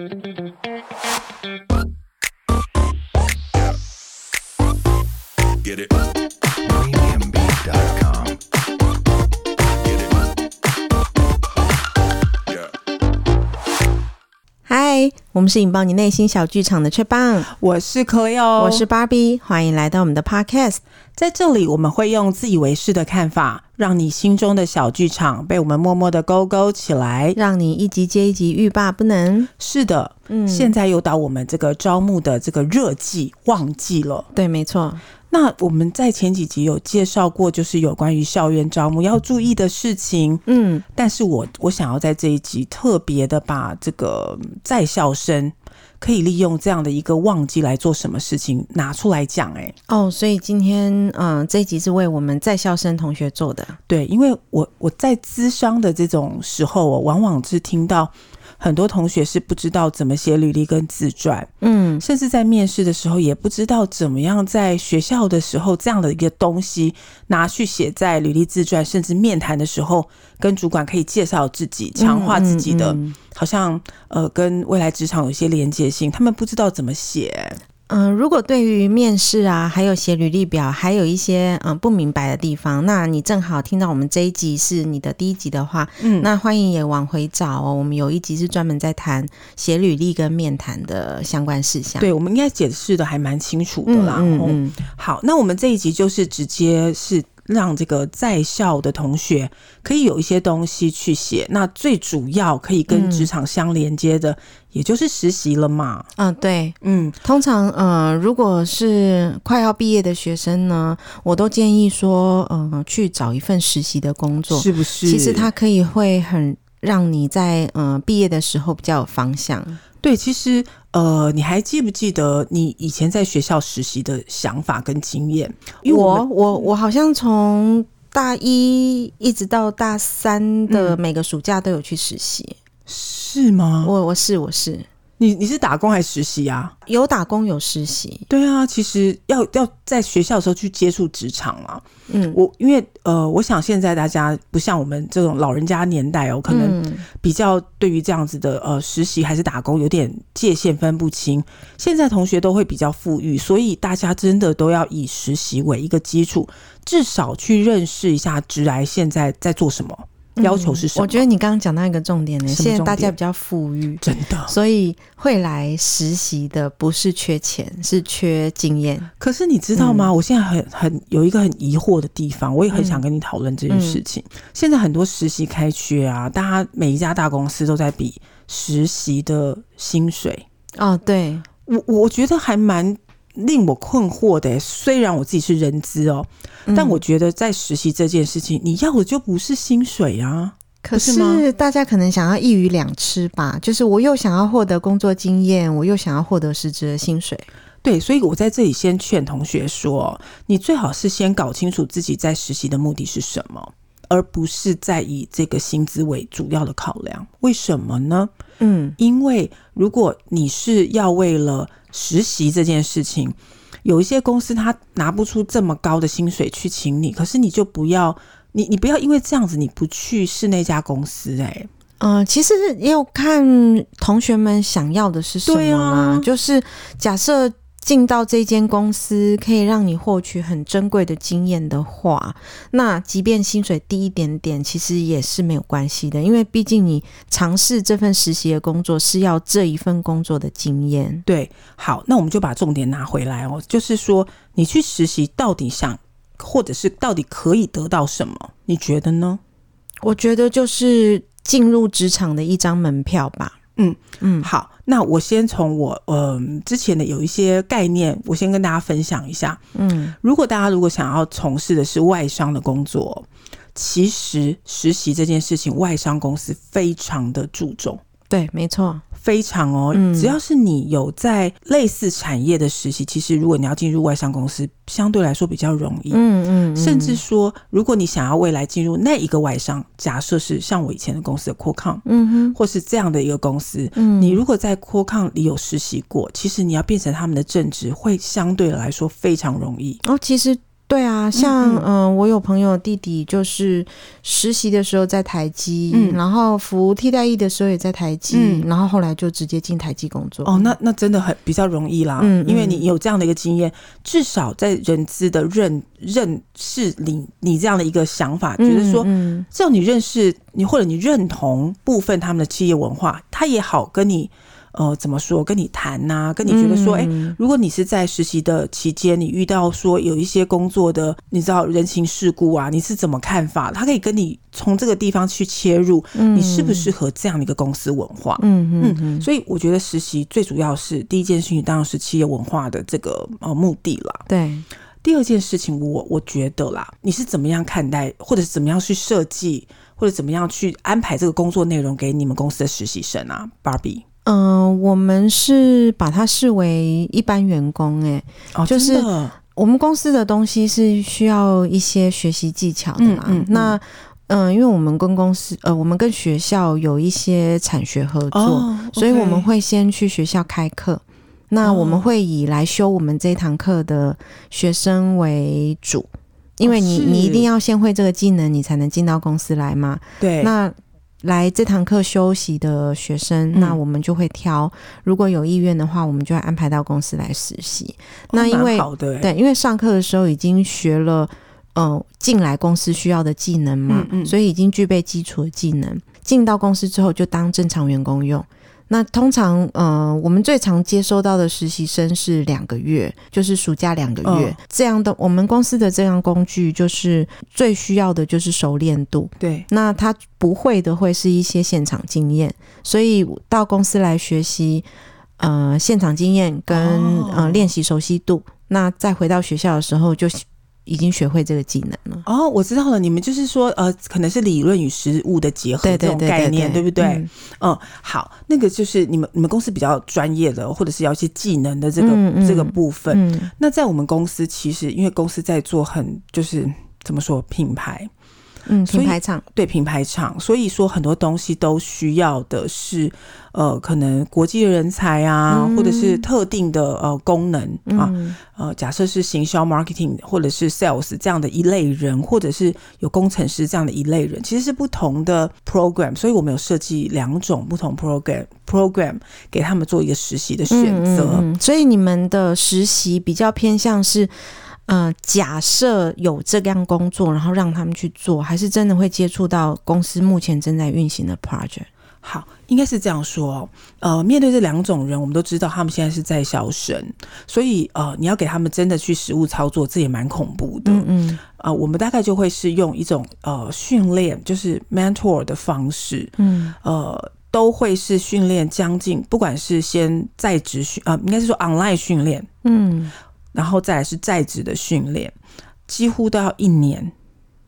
Get it. 我们是引爆你内心小剧场的雀棒，我是 Cleo，我是 Barbie，欢迎来到我们的 Podcast。在这里，我们会用自以为是的看法，让你心中的小剧场被我们默默的勾勾起来，让你一集接一集欲罢不能。是的，嗯，现在又到我们这个招募的这个热季旺季了。对，没错。那我们在前几集有介绍过，就是有关于校园招募要注意的事情。嗯，但是我我想要在这一集特别的把这个在校生可以利用这样的一个旺季来做什么事情拿出来讲。哎，哦，所以今天嗯、呃，这一集是为我们在校生同学做的。对，因为我我在咨商的这种时候，我往往是听到。很多同学是不知道怎么写履历跟自传，嗯，甚至在面试的时候也不知道怎么样在学校的时候这样的一个东西拿去写在履历自传，甚至面谈的时候跟主管可以介绍自己，强化自己的，嗯嗯嗯，好像呃跟未来职场有些连接性，他们不知道怎么写。嗯、呃，如果对于面试啊，还有写履历表，还有一些嗯、呃、不明白的地方，那你正好听到我们这一集是你的第一集的话，嗯，那欢迎也往回找哦。我们有一集是专门在谈写履历跟面谈的相关事项。对，我们应该解释的还蛮清楚的啦。嗯，嗯，嗯，好，那我们这一集就是直接是。让这个在校的同学可以有一些东西去写，那最主要可以跟职场相连接的，嗯、也就是实习了嘛。嗯，对，嗯，通常，呃，如果是快要毕业的学生呢，我都建议说，嗯、呃，去找一份实习的工作，是不是？其实它可以会很让你在嗯、呃、毕业的时候比较有方向。对，其实呃，你还记不记得你以前在学校实习的想法跟经验？因为我我我，我好像从大一一直到大三的每个暑假都有去实习，嗯、是吗？我我是我是。你你是打工还是实习啊？有打工有实习。对啊，其实要要在学校的时候去接触职场啊。嗯，我因为呃，我想现在大家不像我们这种老人家年代哦，可能比较对于这样子的呃实习还是打工有点界限分不清。现在同学都会比较富裕，所以大家真的都要以实习为一个基础，至少去认识一下职来现在在做什么。要求是什么？我觉得你刚刚讲到一个重点呢，现在大家比较富裕，真的，所以会来实习的不是缺钱，是缺经验。可是你知道吗？嗯、我现在很很有一个很疑惑的地方，我也很想跟你讨论这件事情。现在很多实习开缺啊，大家每一家大公司都在比实习的薪水。哦，对，我我觉得还蛮。令我困惑的，虽然我自己是人资哦，嗯、但我觉得在实习这件事情，你要的就不是薪水啊。可是大家可能想要一鱼两吃吧，就是我又想要获得工作经验，我又想要获得实质的薪水。对，所以我在这里先劝同学说，你最好是先搞清楚自己在实习的目的是什么。而不是在以这个薪资为主要的考量，为什么呢？嗯，因为如果你是要为了实习这件事情，有一些公司他拿不出这么高的薪水去请你，可是你就不要，你你不要因为这样子你不去试那家公司，欸，哎，嗯，其实要看同学们想要的是什么啦，啊，就是假设。进到这间公司可以让你获取很珍贵的经验的话，那即便薪水低一点点，其实也是没有关系的，因为毕竟你尝试这份实习的工作是要这一份工作的经验。对，好，那我们就把重点拿回来哦，就是说你去实习到底想，或者是到底可以得到什么？你觉得呢？我觉得就是进入职场的一张门票吧。嗯嗯，好，那我先从我呃之前的有一些概念，我先跟大家分享一下。嗯，如果大家如果想要从事的是外商的工作，其实实习这件事情，外商公司非常的注重。对，没错。非常哦，只要是你有在类似产业的实习，嗯、其实如果你要进入外商公司，相对来说比较容易。嗯嗯，嗯甚至说，如果你想要未来进入那一个外商，假设是像我以前的公司的 Qualcomm，嗯哼，或是这样的一个公司，嗯，你如果在 Qualcomm 里有实习过，其实你要变成他们的正职，会相对来说非常容易。哦，其实对啊，像嗯、呃，我有朋友弟弟就是实习的时候在台积，嗯、然后服替代役的时候也在台积，嗯、然后后来就直接进台积工作。哦，那那真的很比较容易啦，嗯，因为你有这样的一个经验，嗯、至少在人资的认认识你你这样的一个想法，觉得说，嗯，只要你认识你或者你认同部分他们的企业文化，他也好跟你。呃，怎么说？跟你谈呐、啊，跟你觉得说，哎、嗯欸，如果你是在实习的期间，你遇到说有一些工作的，你知道人情世故啊，你是怎么看法？他可以跟你从这个地方去切入，嗯、你适不适合这样的一个公司文化？嗯嗯嗯。所以我觉得实习最主要是第一件事情，当然是企业文化的这个呃目的啦。对。第二件事情，我我觉得啦，你是怎么样看待，或者是怎么样去设计，或者怎么样去安排这个工作内容给你们公司的实习生啊，Barbie？嗯、呃，我们是把它视为一般员工、欸，哎、哦，就是我们公司的东西是需要一些学习技巧的嘛。嗯嗯嗯、那嗯、呃，因为我们跟公司，呃，我们跟学校有一些产学合作，哦 okay、所以我们会先去学校开课。那我们会以来修我们这一堂课的学生为主，因为你、哦、你一定要先会这个技能，你才能进到公司来嘛。对，那。来这堂课休息的学生，嗯、那我们就会挑，如果有意愿的话，我们就会安排到公司来实习。哦、那因为对，因为上课的时候已经学了，呃，进来公司需要的技能嘛，嗯嗯、所以已经具备基础的技能。进到公司之后，就当正常员工用。那通常，呃，我们最常接收到的实习生是两个月，就是暑假两个月、哦、这样的。我们公司的这样工具，就是最需要的就是熟练度。对，那他不会的会是一些现场经验，所以到公司来学习，呃，现场经验跟、哦、呃练习熟悉度。那再回到学校的时候就。已经学会这个技能了哦，我知道了。你们就是说，呃，可能是理论与实物的结合这种概念，对，不对？嗯，嗯，好，那个就是你们你们公司比较专业的，或者是要一些技能的这个、嗯、这个部分。嗯、那在我们公司，其实因为公司在做很就是怎么说品牌。嗯，品牌厂。对品牌厂，所以说很多东西都需要的是，呃，可能国际的人才啊，嗯、或者是特定的呃功能啊，嗯、呃，假设是行销 marketing 或者是 sales 这样的一类人，或者是有工程师这样的一类人，其实是不同的 program，所以我们有设计两种不同 program program 给他们做一个实习的选择、所以你们的实习比较偏向是。呃，假设有这样工作，然后让他们去做，还是真的会接触到公司目前正在运行的 project？好，应该是这样说。呃，面对这两种人，我们都知道他们现在是在校生，所以呃，你要给他们真的去实物操作，这也蛮恐怖的。嗯嗯。呃，我们大概就会是用一种呃训练，就是 mentor 的方式。嗯。呃，都会是训练将近，不管是先在职训，呃，应该是说 online 训练。嗯。然后再来是在职的训练，几乎都要一年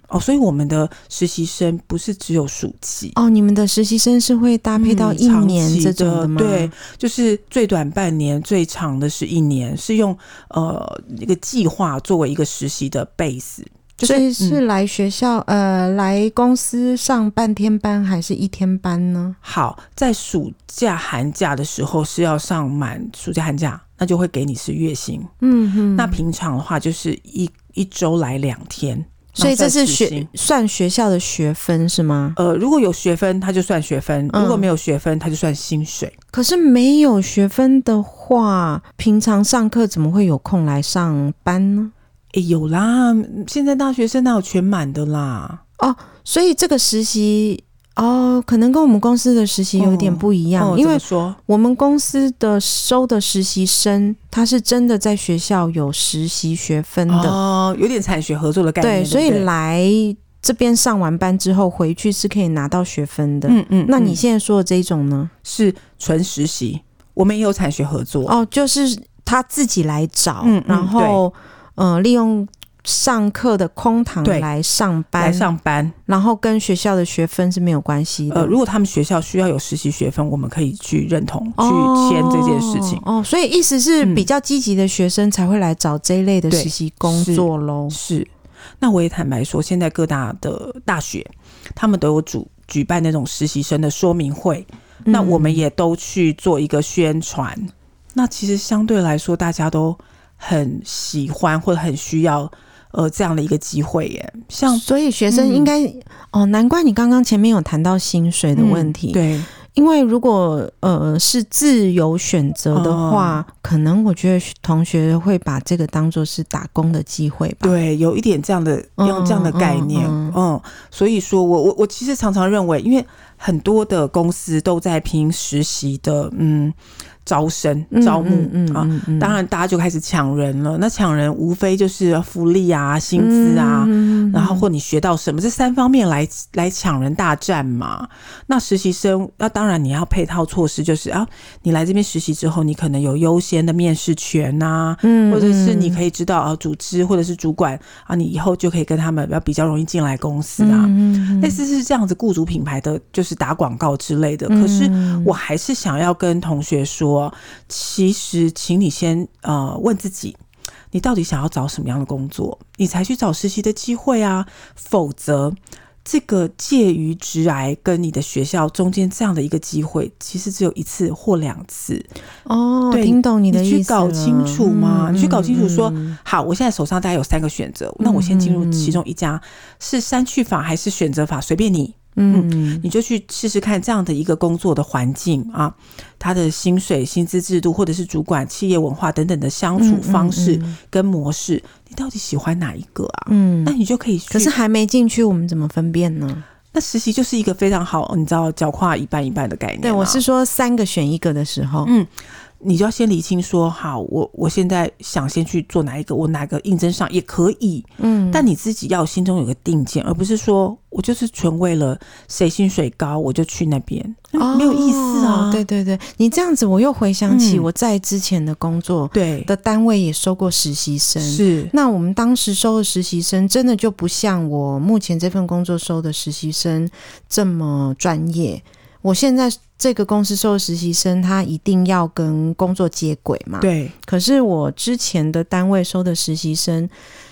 哦，所以我们的实习生不是只有暑期哦，你们的实习生是会搭配到一年这种的吗？嗯、对，就是最短半年，最长的是一年，是用呃一个计划作为一个实习的 base，所以是来学校、嗯、呃来公司上半天班还是一天班呢？好，在暑假寒假的时候是要上满暑假寒假。那就会给你是月薪，嗯哼。那平常的话就是一一周来两天，所以这是学算学校的学分是吗？呃，如果有学分，他就算学分；如果没有学分，他就算薪水。嗯。可是没有学分的话，平常上课怎么会有空来上班呢？诶，有啦，现在大学生哪有全满的啦？哦，所以这个实习。哦，可能跟我们公司的实习有点不一样，哦哦、因为说我们公司的收的实习生，他是真的在学校有实习学分的，哦，有点产学合作的概念。对，所以来这边上完班之后回去是可以拿到学分的。嗯嗯，嗯，那你现在说的这一种呢，是纯实习，我们也有产学合作。哦，就是他自己来找，嗯，然后呃，利用。上课的空堂来上班，来上班，然后跟学校的学分是没有关系的。呃，如果他们学校需要有实习学分，我们可以去认同、去签这件事情。哦，所以意思是比较积极的学生才会来找这一类的实习工作喽。是，那我也坦白说，现在各大的大学他们都有主举办那种实习生的说明会，嗯、那我们也都去做一个宣传。那其实相对来说，大家都很喜欢或者很需要。呃这样的一个机会耶。像所以学生应该、嗯、哦，难怪你刚刚前面有谈到薪水的问题，嗯、对。因为如果呃是自由选择的话，哦，可能我觉得同学会把这个当做是打工的机会吧。对，有一点这样的用这样的概念，嗯，嗯，嗯，所以说我我我其实常常认为，因为很多的公司都在拼实习的，嗯。招生、招募、嗯嗯嗯、啊、嗯，当然大家就开始抢人了。那抢人无非就是福利啊、薪资啊、嗯，然后或你学到什么，这三方面来来抢人大战嘛。那实习生，那当然你要配套措施，就是啊，你来这边实习之后，你可能有优先的面试权呐、啊嗯，或者是你可以知道啊，组织或者是主管啊，你以后就可以跟他们要比较容易进来公司啊。嗯、类似是这样子，雇主品牌的就是打广告之类的。可是我还是想要跟同学说。说，其实，请你先呃问自己，你到底想要找什么样的工作，你才去找实习的机会啊。否则，这个介于职癌跟你的学校中间这样的一个机会，其实只有一次或两次。哦，对，听懂你的意思，你去搞清楚吗？嗯、你去搞清楚说，嗯、好，我现在手上大概有三个选择，那我先进入其中一家，嗯、是删去法还是选择法，随便你。嗯，你就去试试看这样的一个工作的环境啊，他的薪水、薪资制度，或者是主管、企业文化等等的相处方式跟模式，嗯嗯嗯，你到底喜欢哪一个啊？嗯，那你就可以。可是还没进去，我们怎么分辨呢？那实习就是一个非常好，你知道，脚跨一半一半的概念。对，我是说三个选一个的时候，嗯。你就要先理清说，好，我我现在想先去做哪一个，我哪个应征上也可以，嗯，但你自己要心中有个定见，而不是说我就是纯为了谁薪水高我就去那边，哦，没有意思啊。对对对，你这样子我又回想起我在之前的工作，对。的单位也收过实习生，是，那我们当时收的实习生真的就不像我目前这份工作收的实习生这么专业。我现在这个公司收实习生，他一定要跟工作接轨嘛？对。可是我之前的单位收的实习生，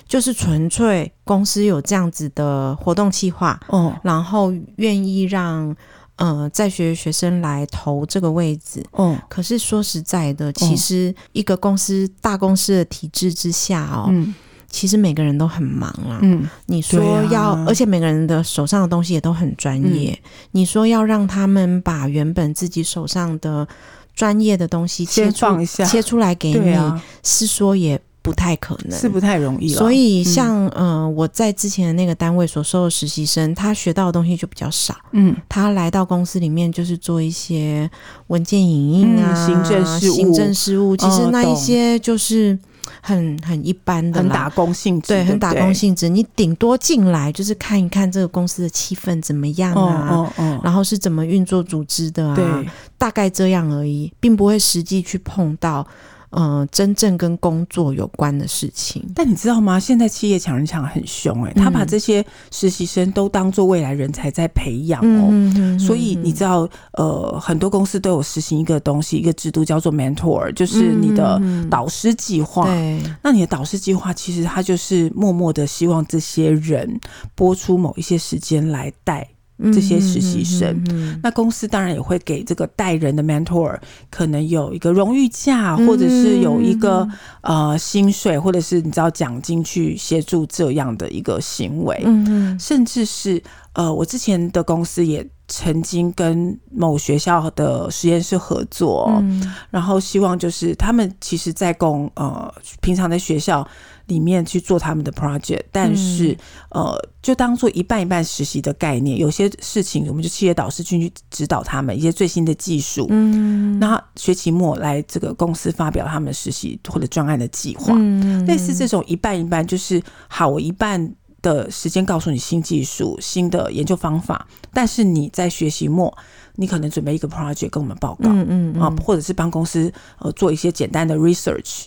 就是纯粹公司有这样子的活动计划，哦，然后愿意让呃在学学生来投这个位置，哦。可是说实在的，其实一个公司大公司的体制之下哦。嗯其实每个人都很忙啊。嗯，你说要，啊、而且每个人的手上的东西也都很专业，嗯。你说要让他们把原本自己手上的专业的东西切出切出来给你，啊，是说也不太可能，是不太容易。所以像，嗯、呃，我在之前的那个单位所收的实习生，他学到的东西就比较少。嗯，他来到公司里面就是做一些文件影印啊，嗯、行政事务，行政事务。其实那一些就是。很很一般的，很打工性质，对，很打工性质。你顶多进来就是看一看这个公司的气氛怎么样啊，哦哦哦、然后是怎么运作组织的啊，大概这样而已，并不会实际去碰到。嗯、呃，真正跟工作有关的事情，但你知道吗？现在企业抢人抢得很凶，欸，哎，他把这些实习生都当做未来人才在培养哦，嗯。所以你知道，呃，很多公司都有实行一个东西，一个制度叫做 mentor，就是你的导师计划。对，那你的导师计划其实他就是默默的希望这些人拨出某一些时间来带。这些实习生，那公司当然也会给这个带人的 mentor 可能有一个荣誉价，或者是有一个呃薪水，或者是你知道奖金去协助这样的一个行为，嗯嗯，甚至是呃，我之前的公司也曾经跟某学校的实验室合作，嗯，然后希望就是他们其实在供呃平常在学校。里面去做他们的 project，但是、嗯、呃，就当做一半一半实习的概念。有些事情，我们就企业导师进去指导他们一些最新的技术。嗯，那学期末来这个公司发表他们实习或者专案的计划。嗯，类似这种一半一半，就是好，我一半的时间告诉你新技术、新的研究方法，但是你在学习末，你可能准备一个 project 跟我们报告。嗯嗯，嗯啊，或者是帮公司呃做一些简单的 research。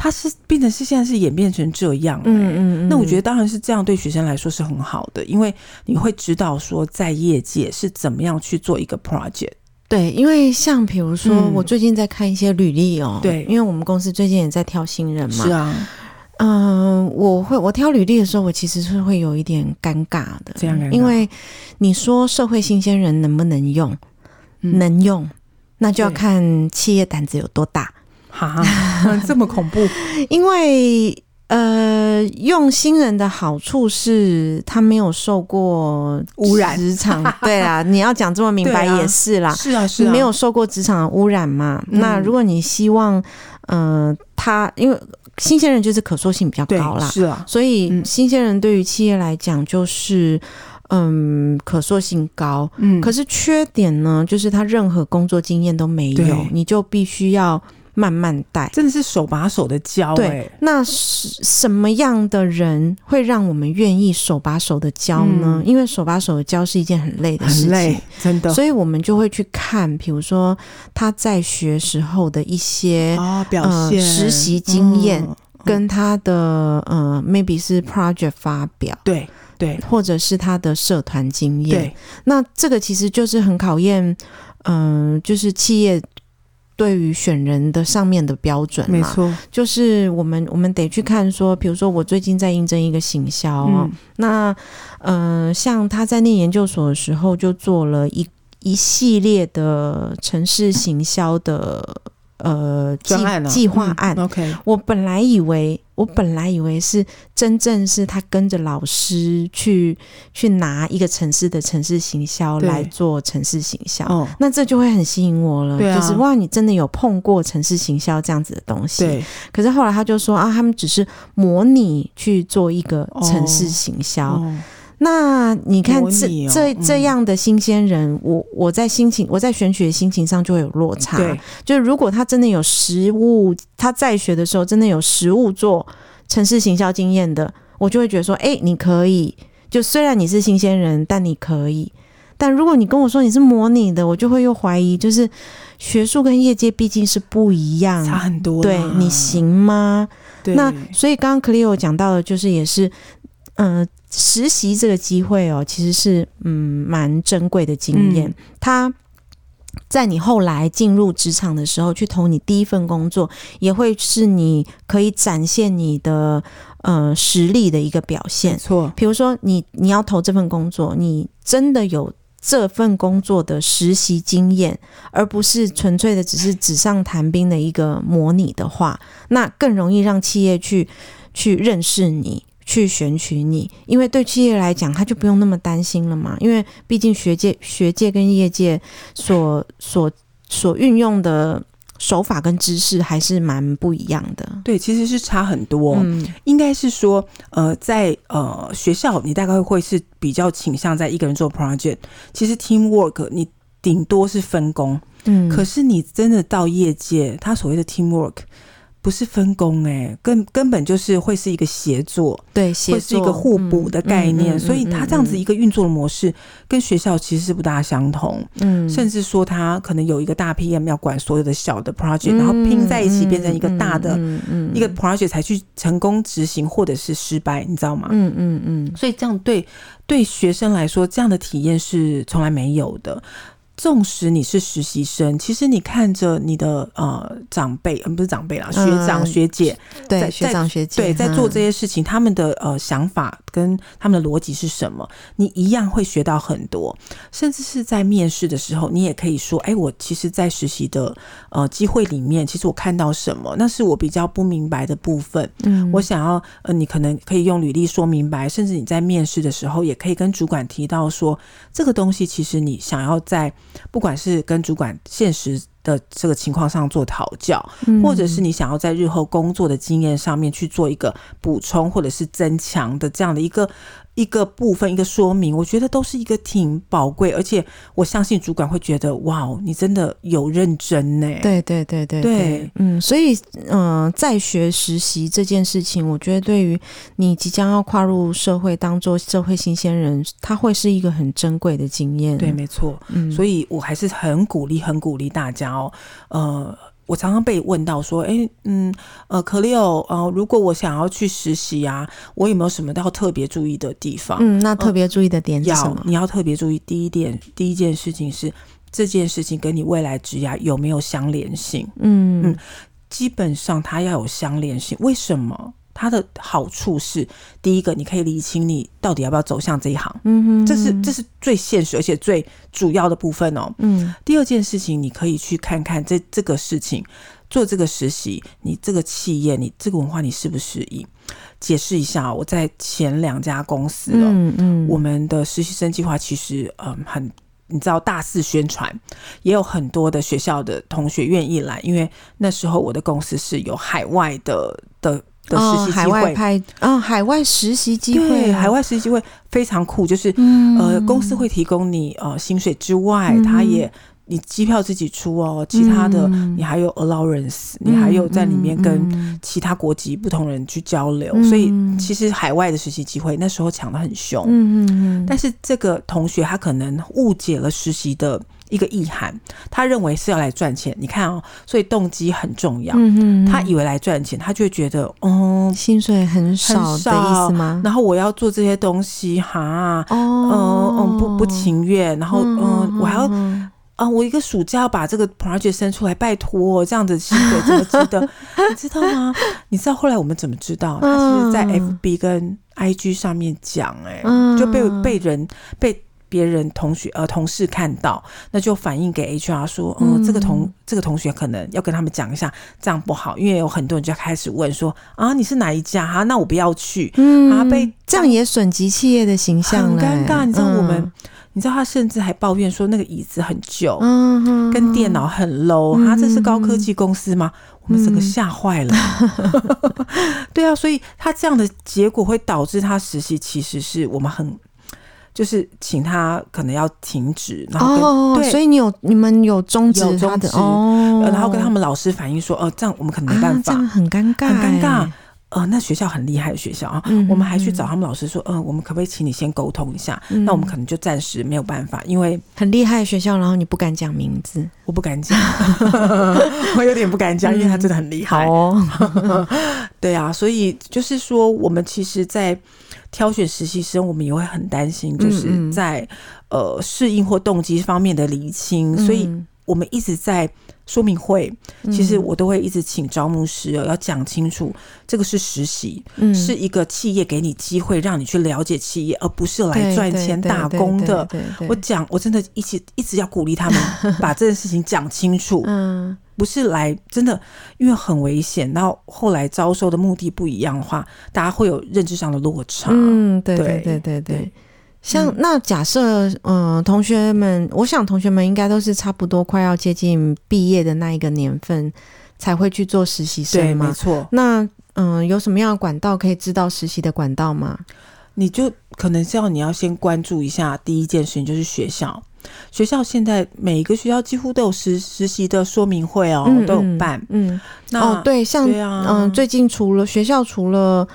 它是变成是现在是演变成这样，欸，嗯嗯嗯，那我觉得当然是这样，对学生来说是很好的，因为你会知道说在业界是怎么样去做一个 project。对，因为像比如说，我最近在看一些履历哦，对，因为我们公司最近也在挑新人嘛，是啊，嗯，我会我挑履历的时候，我其实是会有一点尴尬的，这样，因为你说社会新鲜人能不能用，能用，那就要看企业胆子有多大。哈，这么恐怖！因为呃，用新人的好处是他没有受过污染职 场，对啊，你要讲这么明白也是啦，是啊，是啊，没有受过职场的污染嘛。嗯、那如果你希望，嗯、呃，他因为新鲜人就是可塑性比较高啦，是啊，所以新鲜人对于企业来讲就是。嗯，可塑性高，嗯，可是缺点呢，就是他任何工作经验都没有，你就必须要慢慢带，真的是手把手的教。对，那是什么样的人会让我们愿意手把手的教呢？嗯，因为手把手的教是一件很累的事情，很累，真的。所以我们就会去看，比如说他在学时候的一些啊表现、呃、实习经验，嗯，跟他的呃，maybe 是 project 发表，对。对，或者是他的社团经验，对，那这个其实就是很考验，嗯、呃，就是企业对于选人的上面的标准嘛，没错，就是我们我们得去看说，比如说我最近在应征一个行销，嗯、那嗯、呃，像他在念研究所的时候就做了一一系列的城市行销的。呃，计计划案。嗯、OK，我本来以为，我本来以为是真正是他跟着老师去去拿一个城市的城市行销来做城市行销，哦，那这就会很吸引我了。对啊，就是哇，你真的有碰过城市行销这样子的东西。对。可是后来他就说啊，他们只是模拟去做一个城市行销。哦哦那你看这、哦、这这样的新鲜人，嗯、我我在心情我在选取的心情上就会有落差。对，就是如果他真的有实物，他在学的时候真的有实物做城市行销经验的，我就会觉得说，哎、欸，你可以。就虽然你是新鲜人，但你可以。但如果你跟我说你是模拟的，我就会又怀疑，就是学术跟业界毕竟是不一样，差很多。对，你行吗？对。那所以刚刚 Cleo 讲到的，就是也是。嗯、呃，实习这个机会哦，其实是嗯蛮珍贵的经验。他、嗯、在你后来进入职场的时候，去投你第一份工作，也会是你可以展现你的呃实力的一个表现。没错，比如说你你要投这份工作，你真的有这份工作的实习经验，而不是纯粹的只是纸上谈兵的一个模拟的话，那更容易让企业去去认识你。去选取你，因为对企业来讲，他就不用那么担心了嘛。因为毕竟学界、学界跟业界所所所运用的手法跟知识还是蛮不一样的。对，其实是差很多。嗯，应该是说，呃，在呃学校，你大概会是比较倾向在一个人做 project。其实 teamwork，你顶多是分工。嗯，可是你真的到业界，他所谓的 teamwork。不是分工哎、欸，根根本就是会是一个协作，对，协作。会是一个互补的概念，嗯嗯嗯嗯嗯、所以他这样子一个运作的模式跟学校其实是不大相同，嗯，甚至说他可能有一个大 PM 要管所有的小的 project，、嗯、然后拼在一起变成一个大的一个 project 才去成功执行或者是失败，你知道吗？嗯嗯嗯，所以这样对对学生来说，这样的体验是从来没有的。纵使你是实习生，其实你看着你的呃长辈，嗯，不是长辈啦，学长学姐，对，学长学姐，对，在做这些事情，他们的呃想法跟他们的逻辑是什么，你一样会学到很多。甚至是在面试的时候，你也可以说，哎，我其实，在实习的呃机会里面，其实我看到什么，那是我比较不明白的部分。嗯，我想要呃，你可能可以用履历说明白，甚至你在面试的时候，也可以跟主管提到说，这个东西其实你想要在。不管是跟主管现实的这个情况上做讨教，或者是你想要在日后工作的经验上面去做一个补充或者是增强的这样的一个。一个部分，一个说明，我觉得都是一个挺宝贵，而且我相信主管会觉得，哇，你真的有认真呢。对对对对对，嗯，所以，嗯、呃，在学实习这件事情，我觉得对于你即将要跨入社会，当做社会新鲜人，他会是一个很珍贵的经验。对，没错，嗯，所以我还是很鼓励，很鼓励大家哦，呃。我常常被问到说：“哎，嗯，呃，Cleo，呃，如果我想要去实习啊，我有没有什么要特别注意的地方？”嗯，那特别注意的点是什么？要，你要特别注意第一点，第一件事情是这件事情跟你未来职涯有没有相连性？嗯嗯，基本上它要有相连性。为什么？它的好处是，第一个，你可以理清你到底要不要走向这一行，嗯哼，这是这是最现实而且最主要的部分哦。嗯，第二件事情，你可以去看看这这个事情做这个实习，你这个企业，你这个文化，你适不适应？解释一下，我在前两家公司哦，嗯嗯，我们的实习生计划其实嗯很，你知道大肆宣传，也有很多的学校的同学愿意来，因为那时候我的公司是有海外的的的实习机会，海外派，嗯，海外实习机会，对，海外实习机会非常酷，就是、嗯、呃，公司会提供你呃薪水之外，他、嗯、也。你机票自己出哦，其他的你还有 allowance，、嗯、你还有在里面跟其他国籍不同人去交流，嗯、所以其实海外的实习机会那时候抢的很凶。嗯嗯嗯，但是这个同学他可能误解了实习的一个意涵，他认为是要来赚钱。你看哦，所以动机很重要。嗯嗯，他以为来赚钱，他就会觉得，哦、嗯，薪水很少的意思吗？然后我要做这些东西，哈，哦，嗯嗯，不不情愿，然后嗯，嗯，我还要。啊，我一个暑假要把这个 project 生出来，拜托，这样子薪水怎么值得？你知道吗？你知道后来我们怎么知道？他其实在 FB 跟 IG 上面讲，哎，就被被人被别人同学呃同事看到，那就反映给 HR 说，嗯，这个同这个同学可能要跟他们讲一下，这样不好，因为有很多人就开始问说，啊，你是哪一家？哈，那我不要去，嗯啊，被这样也损及企业的形象，很尴尬。你知道我们。你知道他甚至还抱怨说那个椅子很旧，嗯，跟电脑很 low，他、嗯、这是高科技公司吗？嗯、我们整个吓坏了。嗯、对啊，所以他这样的结果会导致他实习其实是我们很就是请他可能要停止，然后哦，对，所以你有你们有终止他的哦，然后跟他们老师反映说，哦、呃，这样我们可能没办法，啊、这样很尴尬，很尴尬。呃，那学校很厉害的学校啊，嗯、我们还去找他们老师说，嗯、呃，我们可不可以请你先沟通一下？嗯、那我们可能就暂时没有办法，因为很厉害的学校，然后你不敢讲名字，我不敢讲，我有点不敢讲，因为他真的很厉害。嗯、哦，对啊，所以就是说，我们其实，在挑选实习生，我们也会很担心，就是在、嗯、呃适应或动机方面的厘清，嗯、所以我们一直在。说明会，其实我都会一直请招募师哦，要讲清楚，这个是实习，嗯，是一个企业给你机会让你去了解企业，而不是来赚钱打工的。我讲，我真的一直一直要鼓励他们 把这件事情讲清楚，嗯，不是来真的，因为很危险。然后后来招收的目的不一样的话，大家会有认知上的落差。嗯，对对对对对。像那假设，嗯、呃，同学们，我想同学们应该都是差不多快要接近毕业的那一个年份，才会去做实习生吗？对，没错。那嗯、呃，有什么样的管道可以知道实习的管道吗？你就可能是要你要先关注一下，第一件事情就是学校。学校现在每一个学校几乎都有实实习的说明会哦，嗯、都有办。嗯，那哦，对，像嗯、啊呃，最近除了学校除了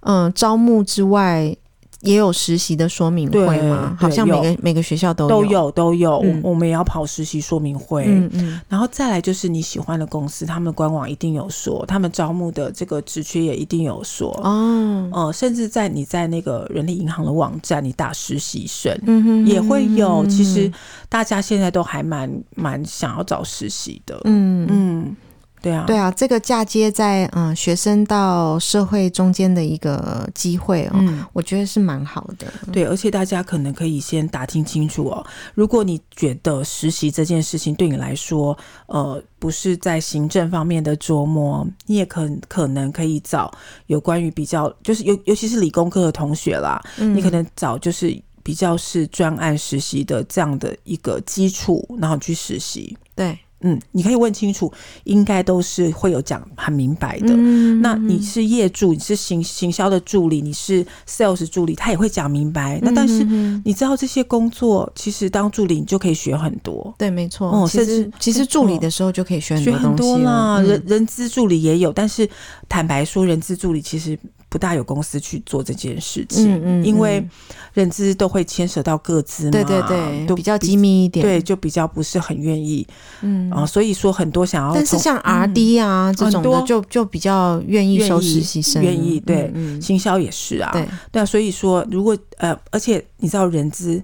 嗯、呃、招募之外。也有实习的说明会吗？好像每个每个学校都有都有都有，嗯、我们也要跑实习说明会。嗯嗯，然后再来就是你喜欢的公司，他们官网一定有说，他们招募的这个职缺也一定有说。哦，呃，甚至在你在那个人力银行的网站，你打实习生，嗯哼，也会有。其实大家现在都还蛮蛮想要找实习的。嗯嗯。对啊，对啊，这个嫁接在嗯学生到社会中间的一个机会哦，嗯，我觉得是蛮好的。对，而且大家可能可以先打听清楚哦。如果你觉得实习这件事情对你来说，呃，不是在行政方面的琢磨，你也可可能可以找有关于比较，就是尤尤其是理工科的同学啦，嗯，你可能找就是比较是专案实习的这样的一个基础，然后去实习。对。嗯，你可以问清楚，应该都是会有讲很明白的。嗯、那你是业主，你是行行销的助理，你是 sales 助理，他也会讲明白。嗯、那但是你知道这些工作，其实当助理你就可以学很多。对，没错。哦、嗯，甚至其实助理的时候就可以学很多东西，学很多啦。嗯、人人资助理也有，但是坦白说，人资助理其实。不大有公司去做这件事情，嗯嗯嗯、因为人资都会牵涉到各自嘛，对对对，都比较机密一点，对，就比较不是很愿意，嗯。啊，所以说很多想要，但是像 RD 啊、嗯、这种的，就就比较愿意收实习生，愿意对，嗯销也是啊，对。对啊，所以说如果呃，而且你知道人资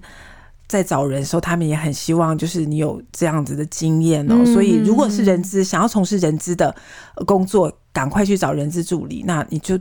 在找人的时候，他们也很希望就是你有这样子的经验哦，嗯、所以如果是人资想要从事人资的工作，赶快去找人资助理，那你就。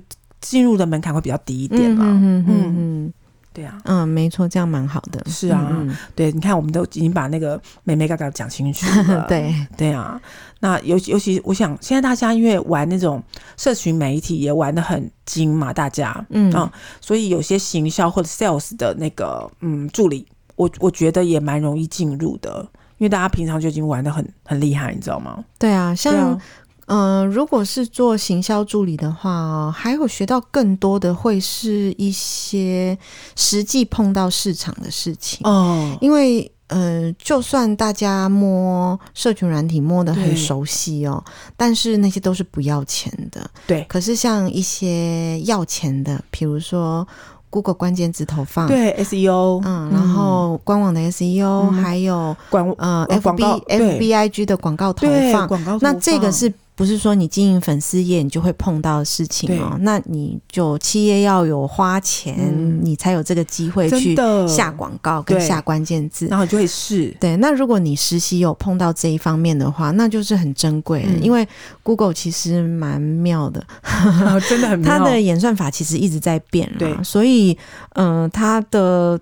进入的门槛会比较低一点嘛？嗯嗯嗯，对啊，嗯，没错，这样蛮好的。是啊，对，你看，我们都已经把那个眉眉角角讲清楚了。对，对啊。那尤其尤其，我想现在大家因为玩那种社群媒体也玩的很精嘛，大家，嗯啊，所以有些行销或者 sales 的那个嗯助理，我我觉得也蛮容易进入的，因为大家平常就已经玩的很很厉害，你知道吗？对啊，像。嗯、呃，如果是做行销助理的话，还有学到更多的会是一些实际碰到市场的事情哦。因为呃，就算大家摸社群软体摸得很熟悉哦，但是那些都是不要钱的。对。可是像一些要钱的，比如说 Google 关键字投放，对 SEO，嗯，然后官网的 SEO，、嗯、还有广呃 FB FBIG 的广告投放，广告投放，那这个是。不是说你经营粉丝页你就会碰到的事情哦，那你就企业要有花钱，嗯、你才有这个机会去下广告跟下关键字，然后就会试。对，那如果你实习有碰到这一方面的话，那就是很珍贵，嗯、因为 Google 其实蛮妙的，哦、真的很妙，它的演算法其实一直在变，对，所以嗯、呃，它的。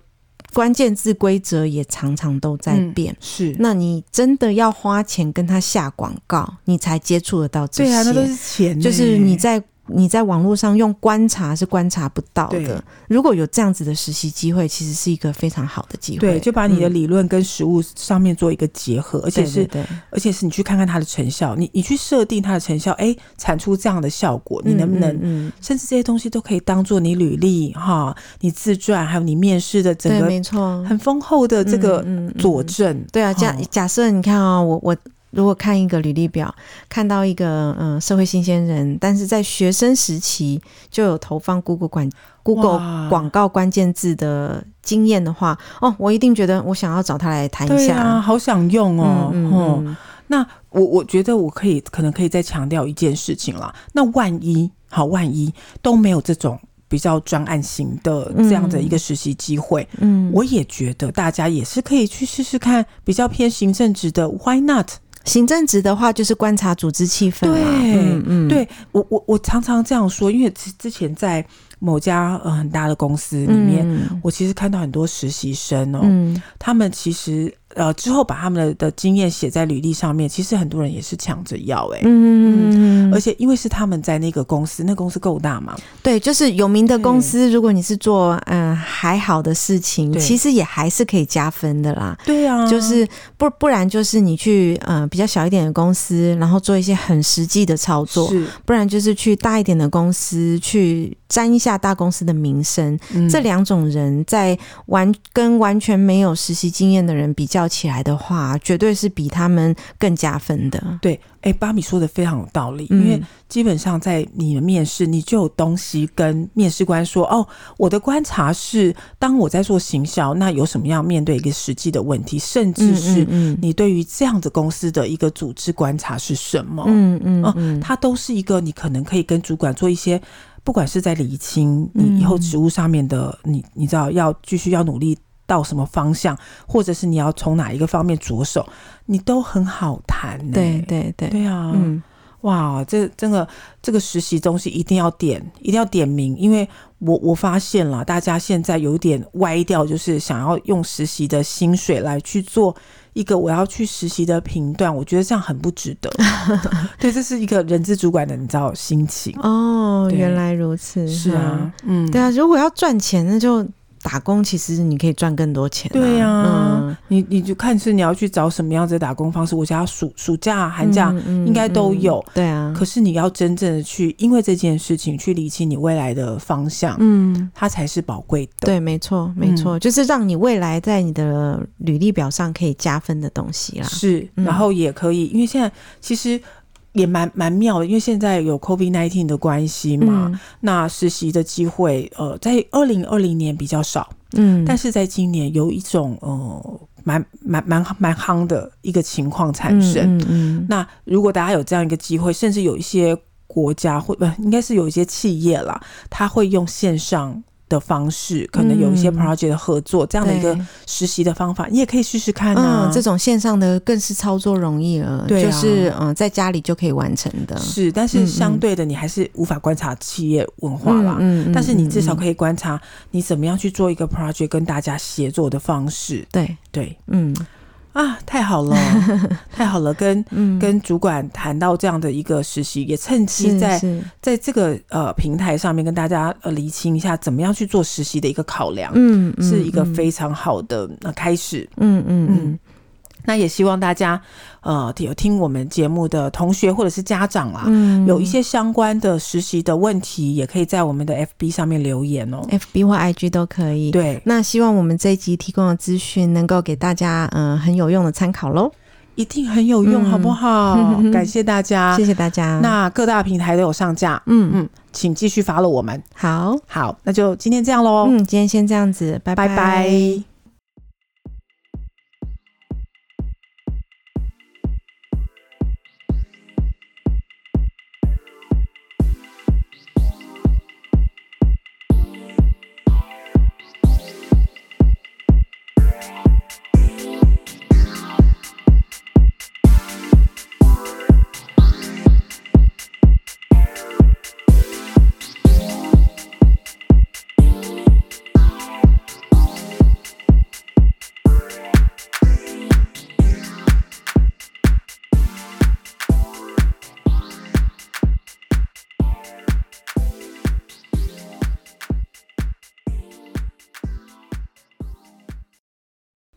关键字规则也常常都在变，嗯、是。那你真的要花钱跟他下广告，你才接触得到这些。对啊，那都是钱。就是你在。你在网络上用观察是观察不到的。如果有这样子的实习机会，其实是一个非常好的机会。对，就把你的理论跟实物上面做一个结合，嗯、而且是而且是你去看看它的成效，你你去设定它的成效，哎、欸，产出这样的效果，你能不能？嗯，甚至这些东西都可以当做你履历哈，你自传还有你面试的整个没错，很丰厚的这个佐证。对啊，假假设你看啊、哦，我我。如果看一个履历表，看到一个嗯社会新鲜人，但是在学生时期就有投放 Google 广 Google 广告关键字的经验的话，哦，我一定觉得我想要找他来谈一下。对啊，好想用哦。嗯，嗯，嗯，哦，那我我觉得我可以可能可以再强调一件事情啦。那万一好，万一都没有这种比较专案型的这样的一个实习机会，嗯，我也觉得大家也是可以去试试看比较偏行政职的，Why not？行政职的话，就是观察组织气氛。对，嗯嗯，对我我我常常这样说，因为之之前在某家呃很大的公司里面，嗯，我其实看到很多实习生哦，嗯，他们其实。呃，之后把他们的的经验写在履历上面，其实很多人也是抢着要哎、欸，嗯，而且因为是他们在那个公司，那公司够大嘛，对，就是有名的公司，如果你是做嗯、呃、还好的事情，其实也还是可以加分的啦，对啊，就是不不然就是你去呃比较小一点的公司，然后做一些很实际的操作，是，不然就是去大一点的公司去沾一下大公司的名声，嗯、这两种人在完跟完全没有实习经验的人比较。起来的话，绝对是比他们更加分的。对，哎、欸，芭比说的非常有道理。嗯、因为基本上在你的面试，你就有东西跟面试官说：“哦，我的观察是，当我在做行销，那有什么样面对一个实际的问题，甚至是你对于这样的公司的一个组织观察是什么？嗯嗯嗯，它都是一个你可能可以跟主管做一些，不管是在理清你以后职务上面的，你你知道要继续要努力。”到什么方向，或者是你要从哪一个方面着手，你都很好谈、欸。对对对，对啊，嗯，哇，这真的这个实习东西一定要点，一定要点名，因为我我发现了，大家现在有点歪掉，就是想要用实习的薪水来去做一个我要去实习的评断，我觉得这样很不值得。对，这是一个人资主管的你知道心情哦，原来如此，是啊，嗯，对啊，如果要赚钱，那就。打工其实你可以赚更多钱、啊。对呀、啊，嗯、你你就看是你要去找什么样子的打工方式。我想要暑暑假、寒假应该都有。对啊，可是你要真正的去，因为这件事情去理清你未来的方向，嗯，它才是宝贵的。对，没错，没错、嗯，就是让你未来在你的履历表上可以加分的东西啦。是，然后也可以，因为现在其实。也蛮蛮妙的，因为现在有 COVID-19 的关系嘛，嗯、那实习的机会，呃，在二零二零年比较少，嗯，但是在今年有一种呃，蛮蛮蛮蛮夯的一个情况产生。嗯嗯，嗯，那如果大家有这样一个机会，甚至有一些国家会不应该是有一些企业啦，他会用线上的方式，可能有一些 project 的合作，嗯、这样的一个实习的方法，你也可以试试看啊、嗯。这种线上的更是操作容易了，对啊、就是嗯，在家里就可以完成的。是，但是相对的，你还是无法观察企业文化啦。嗯，嗯，但是你至少可以观察你怎么样去做一个 project 跟大家协作的方式。对对，嗯。啊，太好了，太好了！跟、嗯、跟主管谈到这样的一个实习，也趁机在在这个呃平台上面跟大家呃厘清一下，怎么样去做实习的一个考量，嗯，嗯是一个非常好的呃开始，嗯嗯嗯。嗯那也希望大家，呃，有听我们节目的同学或者是家长啊，嗯，有一些相关的实习的问题，也可以在我们的 FB 上面留言哦，FB 或 IG 都可以。对，那希望我们这一集提供的资讯能够给大家，嗯、呃，很有用的参考喽，一定很有用，嗯、好不好？感谢大家，谢谢大家。那各大平台都有上架，嗯嗯，请继续 follow 我们。好，好，那就今天这样喽，嗯，今天先这样子，拜拜。拜拜。